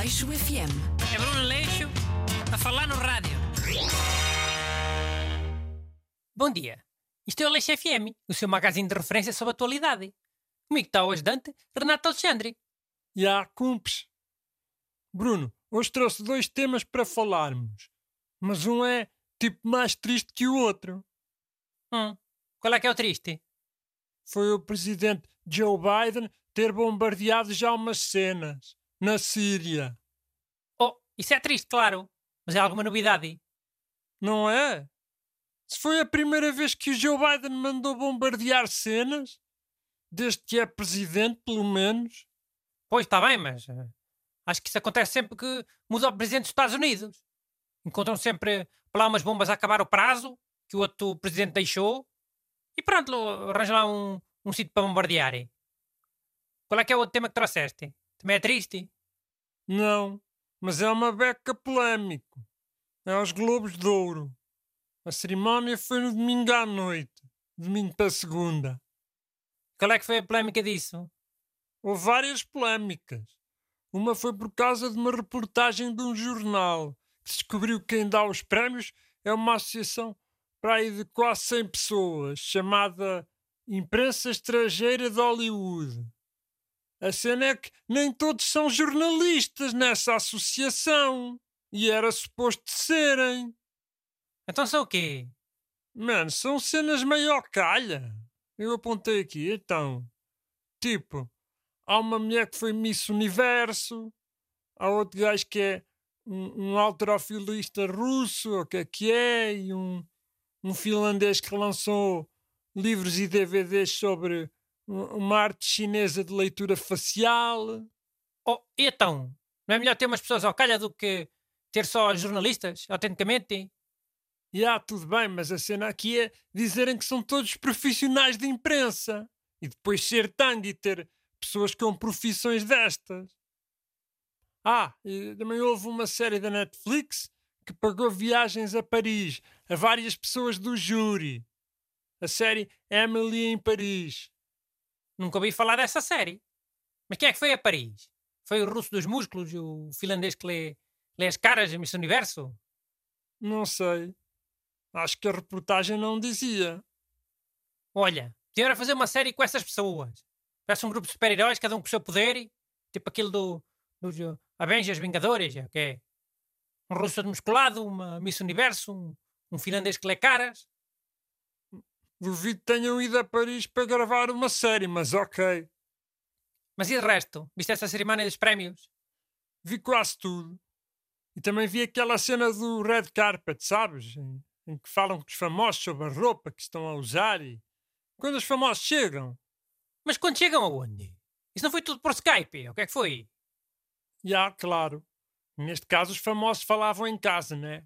Aleixo FM. É Bruno Leixo a falar no rádio. Bom dia. Isto é o Leixo FM, o seu magazine de referência sobre a atualidade. Comigo está o ajudante Renato Alexandre. E há cumpes. Bruno, hoje trouxe dois temas para falarmos. Mas um é tipo mais triste que o outro. Hum, qual é que é o triste? Foi o presidente Joe Biden ter bombardeado já umas cenas na Síria. Isso é triste, claro. Mas é alguma novidade? Não é? Se foi a primeira vez que o Joe Biden mandou bombardear cenas, desde que é presidente, pelo menos. Pois, está bem, mas eh, acho que isso acontece sempre que muda o presidente dos Estados Unidos. Encontram sempre lá umas bombas a acabar o prazo que o outro presidente deixou e pronto, arranjam lá um, um sítio para bombardearem. Qual é que é o outro tema que trouxeste? Também é triste? Não, mas é uma beca polémico. É aos Globos de Ouro. A cerimónia foi no domingo à noite, domingo para segunda. Qual é que foi a polémica disso? Houve várias polémicas. Uma foi por causa de uma reportagem de um jornal que descobriu que quem dá os prémios é uma associação para aí de quase 100 pessoas, chamada Imprensa Estrangeira de Hollywood. A cena é que nem todos são jornalistas nessa associação. E era suposto serem. Então são o quê? Mano, são cenas meio calha. Eu apontei aqui, então. Tipo, há uma mulher que foi Miss Universo, há outro gajo que é um, um alterofilista russo, o que é que é, e um, um finlandês que lançou livros e DVDs sobre uma arte chinesa de leitura facial. Oh, e então? Não é melhor ter umas pessoas ao calha do que ter só jornalistas, autenticamente? E ah, tudo bem, mas a cena aqui é dizerem que são todos profissionais de imprensa. E depois ser tangue e ter pessoas com profissões destas. Ah, também houve uma série da Netflix que pagou viagens a Paris a várias pessoas do júri. A série Emily em Paris. Nunca ouvi falar dessa série. Mas quem é que foi a Paris? Foi o russo dos músculos, o finlandês que lê, lê as caras Miss Universo? Não sei. Acho que a reportagem não dizia. Olha, tinha fazer uma série com essas pessoas. Parece um grupo de super-heróis, cada um com o seu poder. Tipo aquilo do, dos uh, Avengers Vingadores, que é um russo musculado, uma Miss Universo, um, um finlandês que lê caras. Duvido que tenham ido a Paris para gravar uma série, mas ok. Mas e de resto? Viste essa cerimónia dos prémios? Vi quase tudo. E também vi aquela cena do Red Carpet, sabes? Em, em que falam com os famosos sobre a roupa que estão a usar e. Quando os famosos chegam. Mas quando chegam aonde? Isso não foi tudo por Skype? O que é que foi? Já, claro. Neste caso, os famosos falavam em casa, né?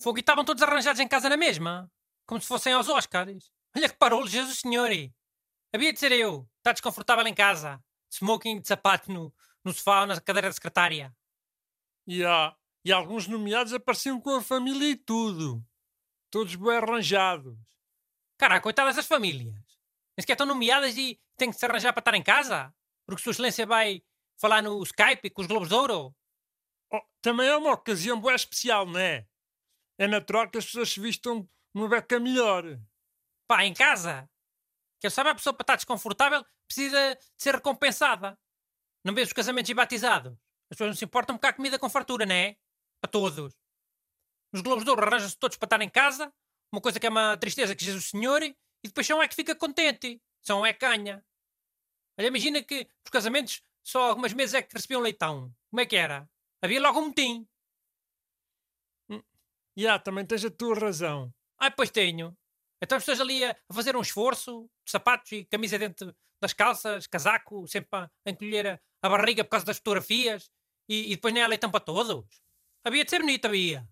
Fogo e estavam todos arranjados em casa na mesma. Como se fossem aos Oscars. Olha que parou, Jesus Senhor! Havia de ser eu. Está desconfortável em casa. Smoking de sapato no, no sofá ou na cadeira da secretária. E há. E alguns nomeados apareciam com a família e tudo. Todos bem arranjados. Cara, coitadas das famílias. Nem sequer estão nomeadas e têm que se arranjar para estar em casa? Porque Sua Excelência vai falar no Skype com os Globos de Ouro? Oh, também é uma ocasião boa especial, não é? É natural que as pessoas se vistam uma beca melhor. Pá, em casa? Que eu saiba, a pessoa para estar desconfortável precisa de ser recompensada. Não vês os casamentos e batizados? As pessoas não se importam porque há comida com fartura, não é? Para todos. Nos Globos de Ouro arranjam-se todos para estar em casa, uma coisa que é uma tristeza que Jesus Senhor, e depois são é que fica contente. São é canha. Olha, imagina que os casamentos só algumas meses é que recebiam leitão. Como é que era? Havia logo um motim. Hum, já, yeah, também tens a tua razão. Ah, pois tenho. Então as pessoas ali a, fazer um esforço, sapatos e camisa dentro das calças, casaco, sempre a encolher a, a barriga por causa das fotografias e, e depois nem há leitão para todos. Havia de ser bonito, havia.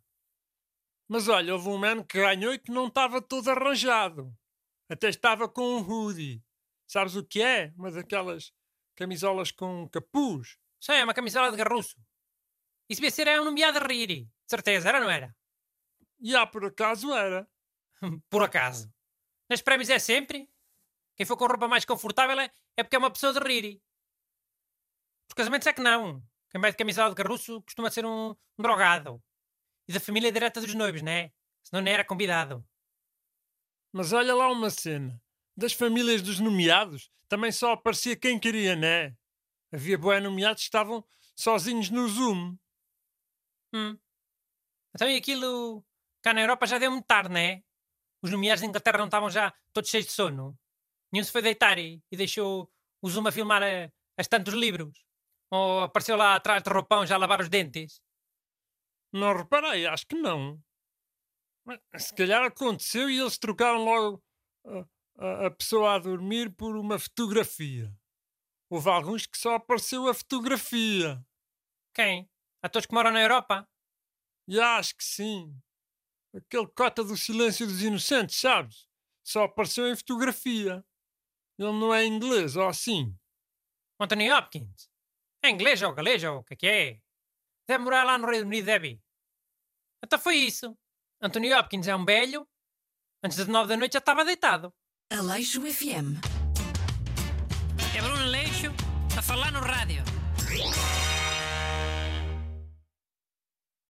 Mas olha, houve um man que ganhou e que não estava todo arranjado. Até estava com um hoodie. Sabes o que é? Uma daquelas camisolas com capuz. Sim, é uma camisola de garruço. Isso devia ser um nomeado a rir. De certeza, era ou não era? E há por acaso era. por acaso. Nas prémios é sempre. Quem for com roupa mais confortável é, é porque é uma pessoa de rir. Os casamentos é que não. Quem vai de camisola de carruço costuma ser um, um drogado. E da família direta dos noivos, né? Senão nem era convidado. Mas olha lá uma cena. Das famílias dos nomeados, também só aparecia quem queria, né? Havia boé nomeados que estavam sozinhos no Zoom. Hum. Então e aquilo cá na Europa já deu muito tarde, né? Os nomeados de Inglaterra não estavam já todos cheios de sono. Nenhum se foi deitar e, e deixou o Zoom a filmar a, as tantos livros. Ou apareceu lá atrás de roupão já a lavar os dentes. Não reparei, acho que não. Mas, se calhar aconteceu e eles trocaram logo a, a, a pessoa a dormir por uma fotografia. Houve alguns que só apareceu a fotografia. Quem? Atores que moram na Europa? E acho que sim. Aquele cota do silêncio dos inocentes, sabes? Só apareceu em fotografia. Ele não é inglês, ou assim. Anthony Hopkins. É inglês ou galês ou o que é que é? Deve morar lá no Reino Unido, deve. Então foi isso. Anthony Hopkins é um velho. Antes das nove da noite já estava deitado. Aleixo FM. É Bruno Leixo a falar no rádio.